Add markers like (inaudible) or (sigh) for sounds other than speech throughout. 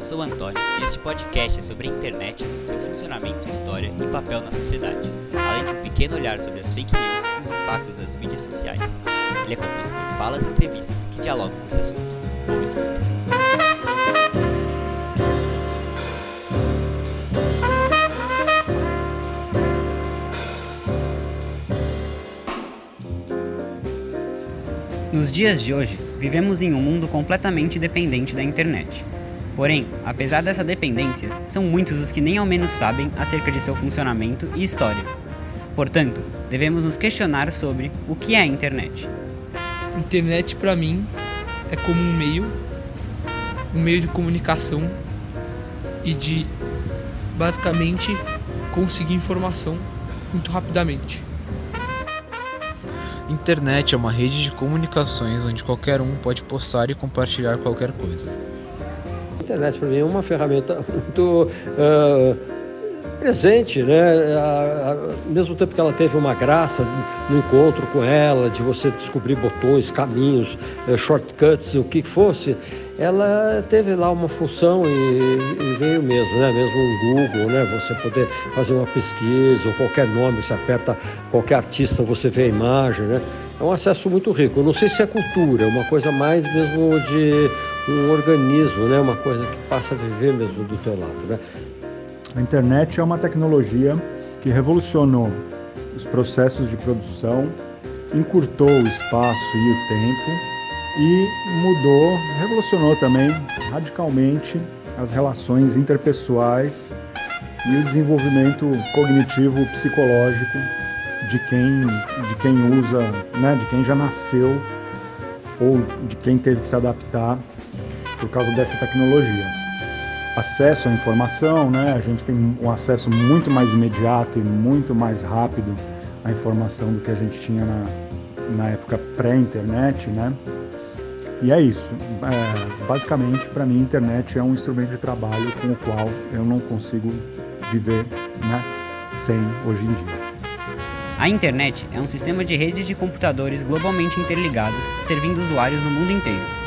sou Antônio e este podcast é sobre a internet, seu funcionamento, história e papel na sociedade, além de um pequeno olhar sobre as fake news e os impactos das mídias sociais. Ele é composto por falas e entrevistas que dialogam com esse assunto. Boa escuta. Nos dias de hoje, vivemos em um mundo completamente dependente da internet. Porém, apesar dessa dependência, são muitos os que nem ao menos sabem acerca de seu funcionamento e história. Portanto, devemos nos questionar sobre o que é a internet. Internet para mim é como um meio, um meio de comunicação e de basicamente conseguir informação muito rapidamente. Internet é uma rede de comunicações onde qualquer um pode postar e compartilhar qualquer coisa. Internet para mim é uma ferramenta (laughs) muito uh, presente, né? Ao mesmo tempo que ela teve uma graça no encontro com ela, de você descobrir botões, caminhos, uh, shortcuts, o que fosse, ela teve lá uma função e, e, veio mesmo, né? Mesmo um Google, né? Você poder fazer uma pesquisa ou qualquer nome, você aperta qualquer artista, você vê a imagem, né? É um acesso muito rico. Eu não sei se é cultura, é uma coisa mais mesmo de um organismo, né? Uma coisa que passa a viver mesmo do teu lado, né? A internet é uma tecnologia que revolucionou os processos de produção, encurtou o espaço e o tempo e mudou, revolucionou também radicalmente as relações interpessoais e o desenvolvimento cognitivo psicológico de quem, de quem usa, né, de quem já nasceu ou de quem teve que se adaptar por causa dessa tecnologia. Acesso à informação, né, a gente tem um acesso muito mais imediato e muito mais rápido à informação do que a gente tinha na, na época pré-internet, né? E é isso. É, basicamente, para mim, a internet é um instrumento de trabalho com o qual eu não consigo viver né, sem hoje em dia. A internet é um sistema de redes de computadores globalmente interligados, servindo usuários no mundo inteiro.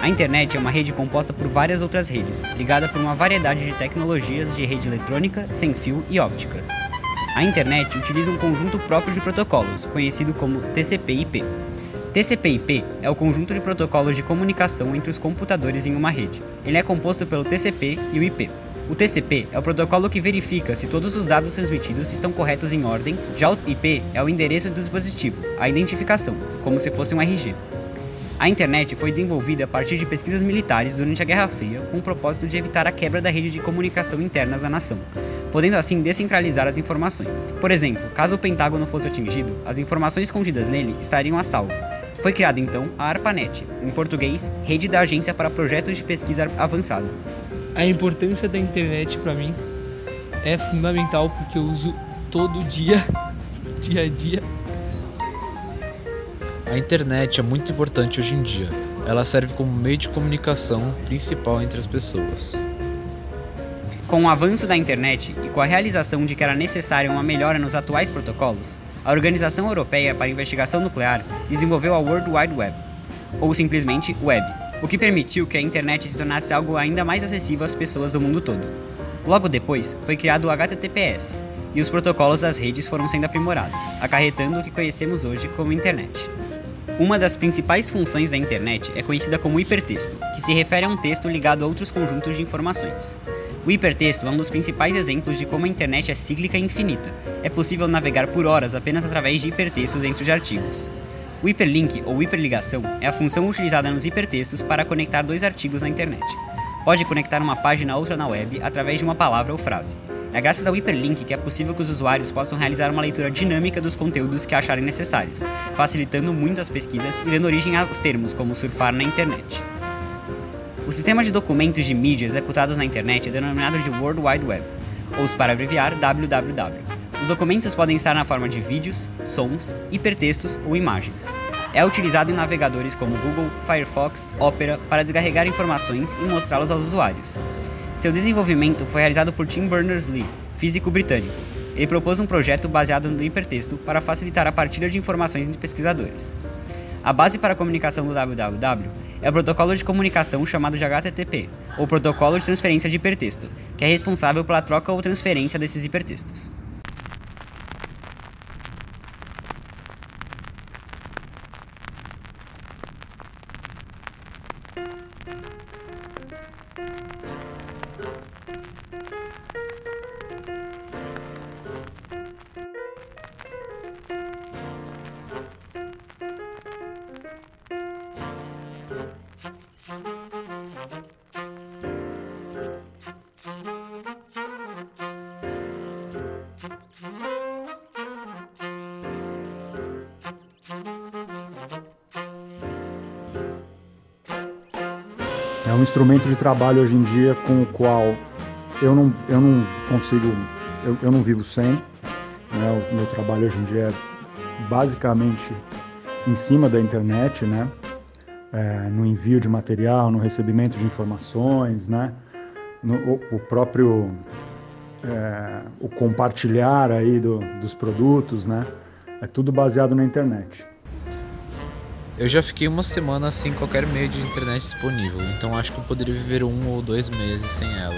A internet é uma rede composta por várias outras redes, ligada por uma variedade de tecnologias de rede eletrônica, sem fio e ópticas. A internet utiliza um conjunto próprio de protocolos, conhecido como TCP/IP, TCP/IP é o conjunto de protocolos de comunicação entre os computadores em uma rede. Ele é composto pelo TCP e o IP. O TCP é o protocolo que verifica se todos os dados transmitidos estão corretos em ordem, já o IP é o endereço do dispositivo, a identificação, como se fosse um RG. A internet foi desenvolvida a partir de pesquisas militares durante a Guerra Fria com o propósito de evitar a quebra da rede de comunicação internas da nação, podendo assim descentralizar as informações. Por exemplo, caso o Pentágono fosse atingido, as informações contidas nele estariam a salvo, foi criada então a ARPANET, em português, Rede da Agência para Projetos de Pesquisa Avançada. A importância da internet para mim é fundamental porque eu uso todo dia, (laughs) dia a dia. A internet é muito importante hoje em dia. Ela serve como meio de comunicação principal entre as pessoas. Com o avanço da internet e com a realização de que era necessária uma melhora nos atuais protocolos, a Organização Europeia para a Investigação Nuclear desenvolveu a World Wide Web, ou simplesmente Web, o que permitiu que a internet se tornasse algo ainda mais acessível às pessoas do mundo todo. Logo depois, foi criado o HTTPS, e os protocolos das redes foram sendo aprimorados, acarretando o que conhecemos hoje como internet. Uma das principais funções da internet é conhecida como hipertexto, que se refere a um texto ligado a outros conjuntos de informações. O hipertexto é um dos principais exemplos de como a internet é cíclica e infinita. É possível navegar por horas apenas através de hipertextos dentro de artigos. O hiperlink ou hiperligação é a função utilizada nos hipertextos para conectar dois artigos na internet. Pode conectar uma página a outra na web através de uma palavra ou frase. É graças ao hiperlink que é possível que os usuários possam realizar uma leitura dinâmica dos conteúdos que acharem necessários, facilitando muito as pesquisas e dando origem aos termos como surfar na internet. O sistema de documentos de mídia executados na internet é denominado de World Wide Web, ou para abreviar www. Os documentos podem estar na forma de vídeos, sons, hipertextos ou imagens. É utilizado em navegadores como Google, Firefox, Opera para descarregar informações e mostrá-las aos usuários. Seu desenvolvimento foi realizado por Tim Berners-Lee, físico britânico. Ele propôs um projeto baseado no hipertexto para facilitar a partilha de informações entre pesquisadores. A base para a comunicação do www é o protocolo de comunicação chamado de HTTP, ou Protocolo de Transferência de Hipertexto, que é responsável pela troca ou transferência desses hipertextos. É um instrumento de trabalho hoje em dia com o qual eu não, eu não consigo, eu, eu não vivo sem. Né? O meu trabalho hoje em dia é basicamente em cima da internet, né? É, no envio de material, no recebimento de informações, né? No, o, o próprio é, o compartilhar aí do, dos produtos, né? É tudo baseado na internet. Eu já fiquei uma semana sem qualquer meio de internet disponível, então acho que eu poderia viver um ou dois meses sem ela.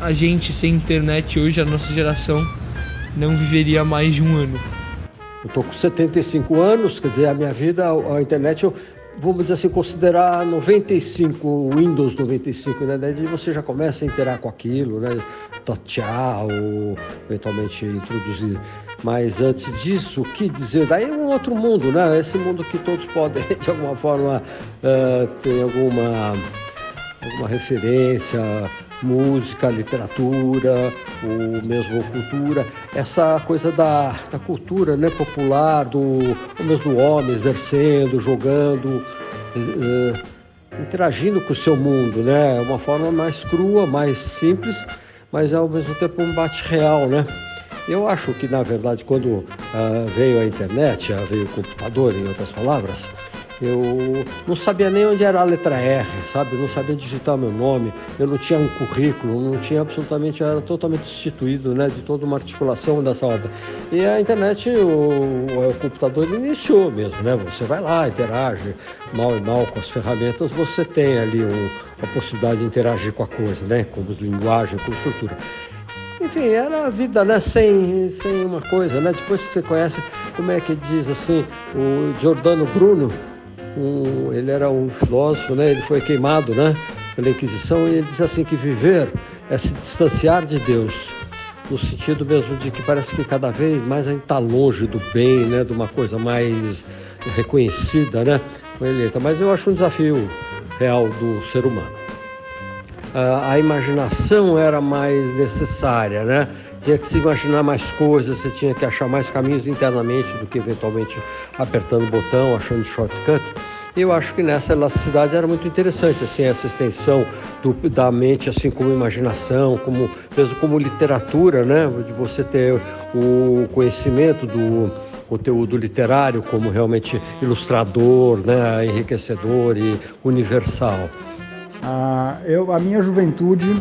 A gente sem internet hoje, a nossa geração, não viveria mais de um ano. Eu tô com 75 anos, quer dizer, a minha vida, a, internet, eu, vamos dizer assim, considerar 95, Windows 95, né? Daí você já começa a interar com aquilo, né? Tchau, eventualmente introduzir. Mas antes disso, o que dizer? Daí é um outro mundo, né? Esse mundo que todos podem, (laughs) de alguma forma, uh, ter alguma, alguma referência, música, literatura, ou mesmo cultura, essa coisa da, da cultura né, popular, do o mesmo homem exercendo, jogando, uh, interagindo com o seu mundo, né? Uma forma mais crua, mais simples, mas ao mesmo tempo um bate real, né? Eu acho que, na verdade, quando uh, veio a internet, uh, veio o computador, em outras palavras, eu não sabia nem onde era a letra R, sabe? Não sabia digitar meu nome, eu não tinha um currículo, não tinha absolutamente, eu era totalmente destituído né, de toda uma articulação dessa ordem. E a internet, o, o computador iniciou mesmo, né? Você vai lá, interage, mal e mal com as ferramentas, você tem ali um, a possibilidade de interagir com a coisa, né? Com as linguagem, com a estrutura. Enfim, era a vida, né? Sem, sem uma coisa, né? Depois que você conhece, como é que diz assim, o Giordano Bruno, um, ele era um filósofo, né? Ele foi queimado, né? Pela Inquisição e ele diz assim que viver é se distanciar de Deus, no sentido mesmo de que parece que cada vez mais a gente está longe do bem, né? De uma coisa mais reconhecida, né? Mas eu acho um desafio real do ser humano a imaginação era mais necessária, né? Tinha que se imaginar mais coisas, você tinha que achar mais caminhos internamente do que eventualmente apertando o botão, achando shortcut. Eu acho que nessa elasticidade era muito interessante, assim, essa extensão do, da mente, assim, como imaginação, como, mesmo como literatura, né? De você ter o conhecimento do conteúdo literário como realmente ilustrador, né? Enriquecedor e universal. Ah, eu, a minha juventude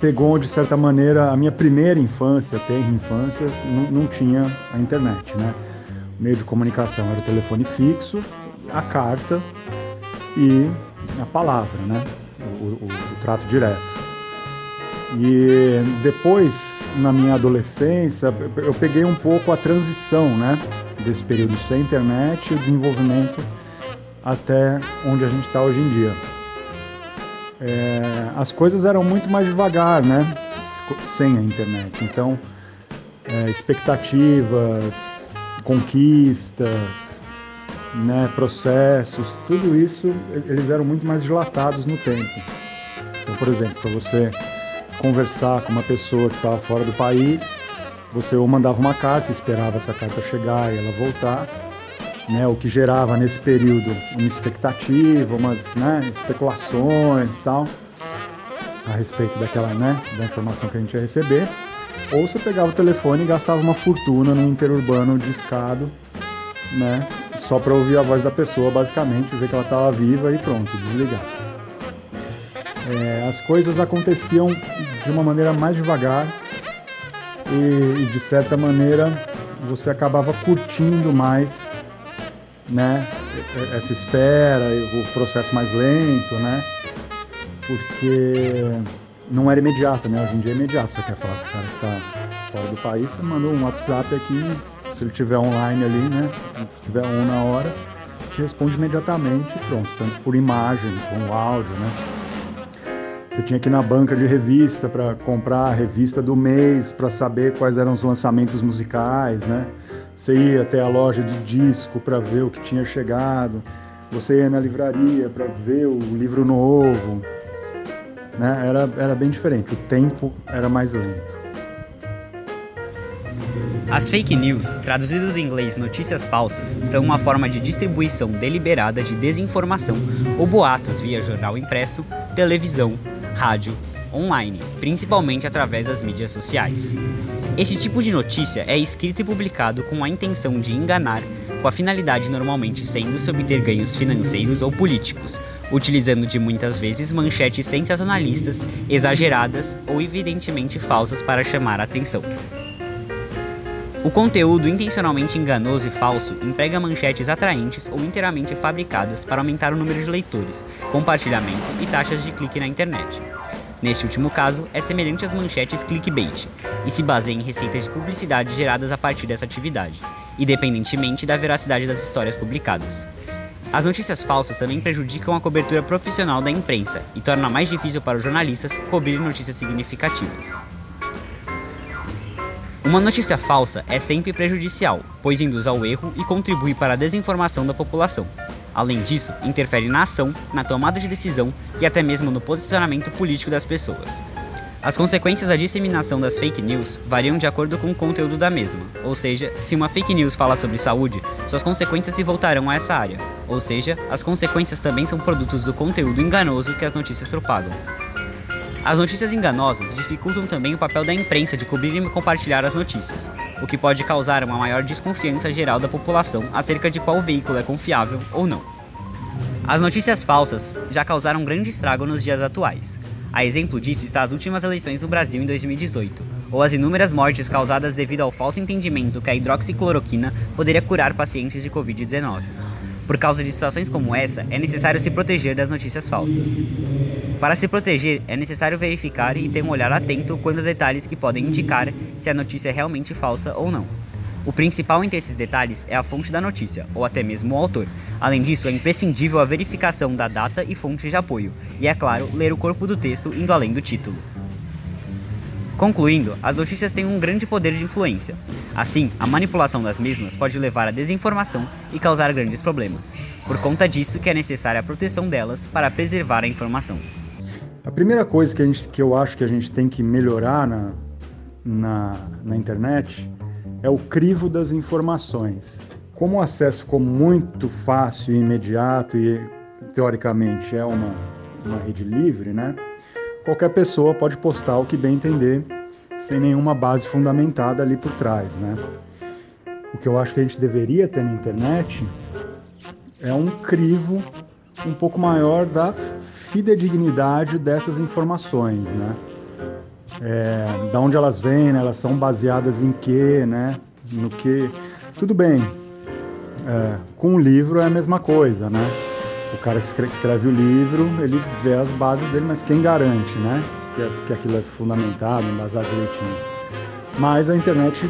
pegou, de certa maneira, a minha primeira infância, tenra infância, não, não tinha a internet, né? O meio de comunicação era o telefone fixo, a carta e a palavra, né? O, o, o trato direto. E depois, na minha adolescência, eu peguei um pouco a transição, né? Desse período sem internet e o desenvolvimento até onde a gente está hoje em dia é, as coisas eram muito mais devagar, né? Sem a internet. Então, é, expectativas, conquistas, né, processos, tudo isso eles eram muito mais dilatados no tempo. Então, por exemplo, para você conversar com uma pessoa que estava fora do país, você ou mandava uma carta, esperava essa carta chegar e ela voltar, né, o que gerava nesse período uma expectativa, umas né, especulações tal a respeito daquela, né, da informação que a gente ia receber. Ou você pegava o telefone e gastava uma fortuna no interurbano discado, né, só para ouvir a voz da pessoa, basicamente, ver que ela estava viva e pronto, desligar. É, as coisas aconteciam de uma maneira mais devagar e, e de certa maneira você acabava curtindo mais né, essa espera, o processo mais lento, né? Porque não era imediato, né? Hoje em dia é imediato. Você quer falar com o cara que está fora do país, você manda um WhatsApp aqui, se ele tiver online ali, né? Se tiver um na hora, te responde imediatamente pronto. Tanto por imagem, com áudio, né? Você tinha que ir na banca de revista para comprar a revista do mês, para saber quais eram os lançamentos musicais, né? Você ia até a loja de disco para ver o que tinha chegado. Você ia na livraria para ver o livro novo. Né? Era, era bem diferente. O tempo era mais lento. As fake news, traduzido do inglês notícias falsas, são uma forma de distribuição deliberada de desinformação ou boatos via jornal impresso, televisão, rádio, online, principalmente através das mídias sociais. Este tipo de notícia é escrito e publicado com a intenção de enganar, com a finalidade normalmente sendo se obter ganhos financeiros ou políticos, utilizando de muitas vezes manchetes sensacionalistas, exageradas ou evidentemente falsas para chamar a atenção. O conteúdo intencionalmente enganoso e falso emprega manchetes atraentes ou inteiramente fabricadas para aumentar o número de leitores, compartilhamento e taxas de clique na internet. Neste último caso, é semelhante às manchetes clickbait e se baseia em receitas de publicidade geradas a partir dessa atividade, independentemente da veracidade das histórias publicadas. As notícias falsas também prejudicam a cobertura profissional da imprensa e torna mais difícil para os jornalistas cobrir notícias significativas. Uma notícia falsa é sempre prejudicial, pois induz ao erro e contribui para a desinformação da população, Além disso, interfere na ação, na tomada de decisão e até mesmo no posicionamento político das pessoas. As consequências da disseminação das fake news variam de acordo com o conteúdo da mesma, ou seja, se uma fake news fala sobre saúde, suas consequências se voltarão a essa área, ou seja, as consequências também são produtos do conteúdo enganoso que as notícias propagam. As notícias enganosas dificultam também o papel da imprensa de cobrir e compartilhar as notícias, o que pode causar uma maior desconfiança geral da população acerca de qual veículo é confiável ou não. As notícias falsas já causaram grande estrago nos dias atuais. A exemplo disso está as últimas eleições no Brasil em 2018, ou as inúmeras mortes causadas devido ao falso entendimento que a hidroxicloroquina poderia curar pacientes de Covid-19. Por causa de situações como essa, é necessário se proteger das notícias falsas. Para se proteger, é necessário verificar e ter um olhar atento quanto a detalhes que podem indicar se a notícia é realmente falsa ou não. O principal entre esses detalhes é a fonte da notícia, ou até mesmo o autor. Além disso, é imprescindível a verificação da data e fonte de apoio, e é claro, ler o corpo do texto indo além do título. Concluindo, as notícias têm um grande poder de influência. Assim, a manipulação das mesmas pode levar à desinformação e causar grandes problemas. Por conta disso que é necessária a proteção delas para preservar a informação. A primeira coisa que, gente, que eu acho que a gente tem que melhorar na, na, na internet é o crivo das informações. Como o acesso ficou muito fácil e imediato e teoricamente é uma, uma rede livre, né? Qualquer pessoa pode postar o que bem entender, sem nenhuma base fundamentada ali por trás, né? O que eu acho que a gente deveria ter na internet é um crivo um pouco maior da fidedignidade dessas informações, né? É, da onde elas vêm, né? elas são baseadas em quê, né? No que... Tudo bem, é, com o livro é a mesma coisa, né? O cara que escreve, escreve, o livro, ele vê as bases dele, mas quem garante, né? Que, é, que aquilo é fundamentado, embasado direitinho. Mas a internet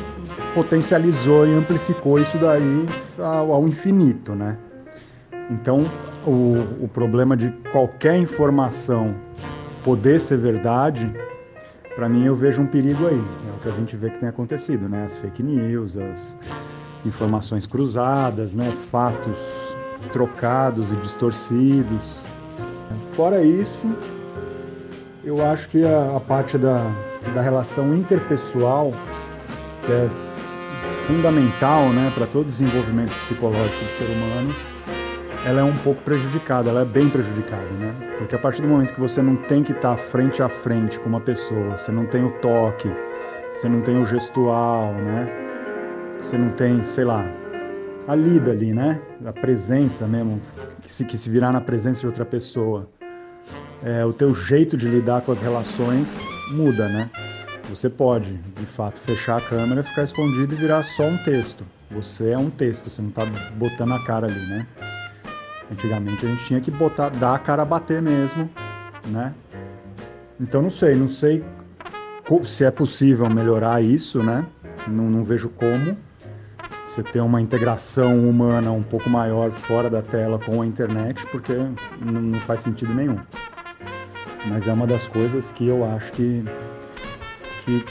potencializou e amplificou isso daí ao, ao infinito, né? Então, o, o problema de qualquer informação poder ser verdade, para mim eu vejo um perigo aí. É o que a gente vê que tem acontecido, né? As fake news, as informações cruzadas, né? Fatos trocados e distorcidos. Fora isso, eu acho que a, a parte da, da relação interpessoal, que é fundamental né, para todo desenvolvimento psicológico do ser humano, ela é um pouco prejudicada, ela é bem prejudicada, né? Porque a partir do momento que você não tem que estar frente a frente com uma pessoa, você não tem o toque, você não tem o gestual, né? Você não tem, sei lá, a lida ali, né? A presença mesmo, que se, que se virar na presença de outra pessoa. É, o teu jeito de lidar com as relações muda, né? Você pode, de fato, fechar a câmera, ficar escondido e virar só um texto. Você é um texto, você não está botando a cara ali, né? Antigamente a gente tinha que botar, dar a cara a bater mesmo, né? Então não sei, não sei se é possível melhorar isso, né? Não, não vejo como. Você ter uma integração humana um pouco maior fora da tela com a internet, porque não, faz sentido nenhum. Mas é uma das coisas que eu acho que, que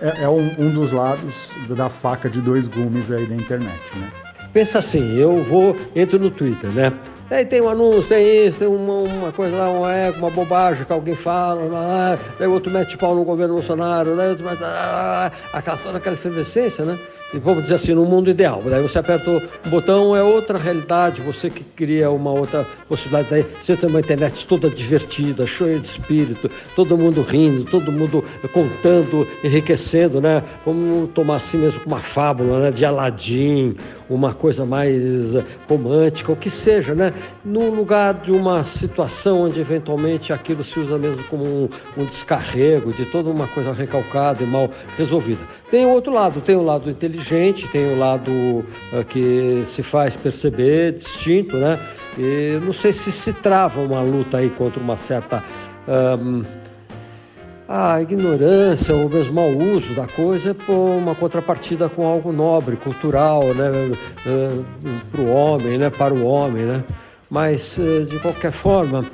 é, é um, um, dos lados da faca de dois gumes aí da internet, né? Pensa assim, eu vou, entro no Twitter, né? Aí tem um anúncio, tem isso, tem uma, uma coisa lá, uma, é, uma bobagem que alguém fala, lá, daí outro mete pau no governo Bolsonaro, daí outro mete. Ah, aquela, toda aquela efervescência, né? Vamos dizer assim, no mundo ideal. Daí você aperta o botão, é outra realidade, você que cria uma outra possibilidade. Daí você tem uma internet toda divertida, cheia de espírito, todo mundo rindo, todo mundo contando, enriquecendo, né? Vamos tomar assim mesmo uma fábula, né? De Aladim, uma coisa mais romântica, o que seja, né? No lugar de uma situação onde eventualmente aquilo se usa mesmo como um, um descarrego de toda uma coisa recalcada e mal resolvida. Tem o outro lado, tem o lado inteligente, tem o lado uh, que se faz perceber, distinto, né? E não sei se se trava uma luta aí contra uma certa um, a ignorância ou mesmo mau uso da coisa é uma contrapartida com algo nobre, cultural, né? Uh, para o homem, né? Para o homem, né? Mas uh, de qualquer forma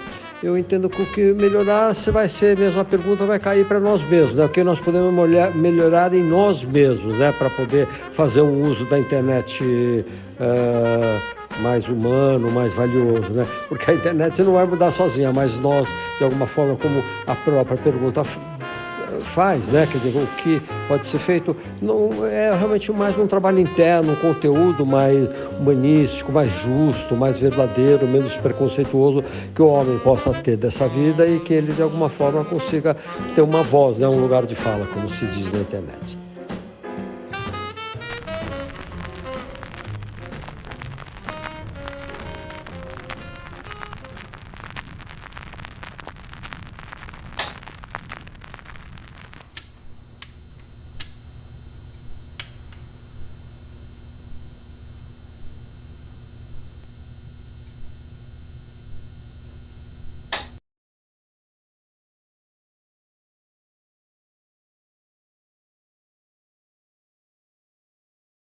eu entendo que melhorar você vai ser mesmo a pergunta vai cair para nós mesmos, né? O que nós podemos melhorar em nós mesmos, né? Para poder fazer um uso da internet uh, mais humano, mais valioso, né? Porque a internet você não vai mudar sozinha, mas nós, de alguma forma, como a própria pergunta faz, né? Quer dizer, o que pode ser feito não é realmente mais um trabalho interno, um conteúdo mais humanístico, mais justo, mais verdadeiro, menos preconceituoso que o homem possa ter dessa vida e que ele de alguma forma consiga ter uma voz, né? um lugar de fala, como se diz na internet.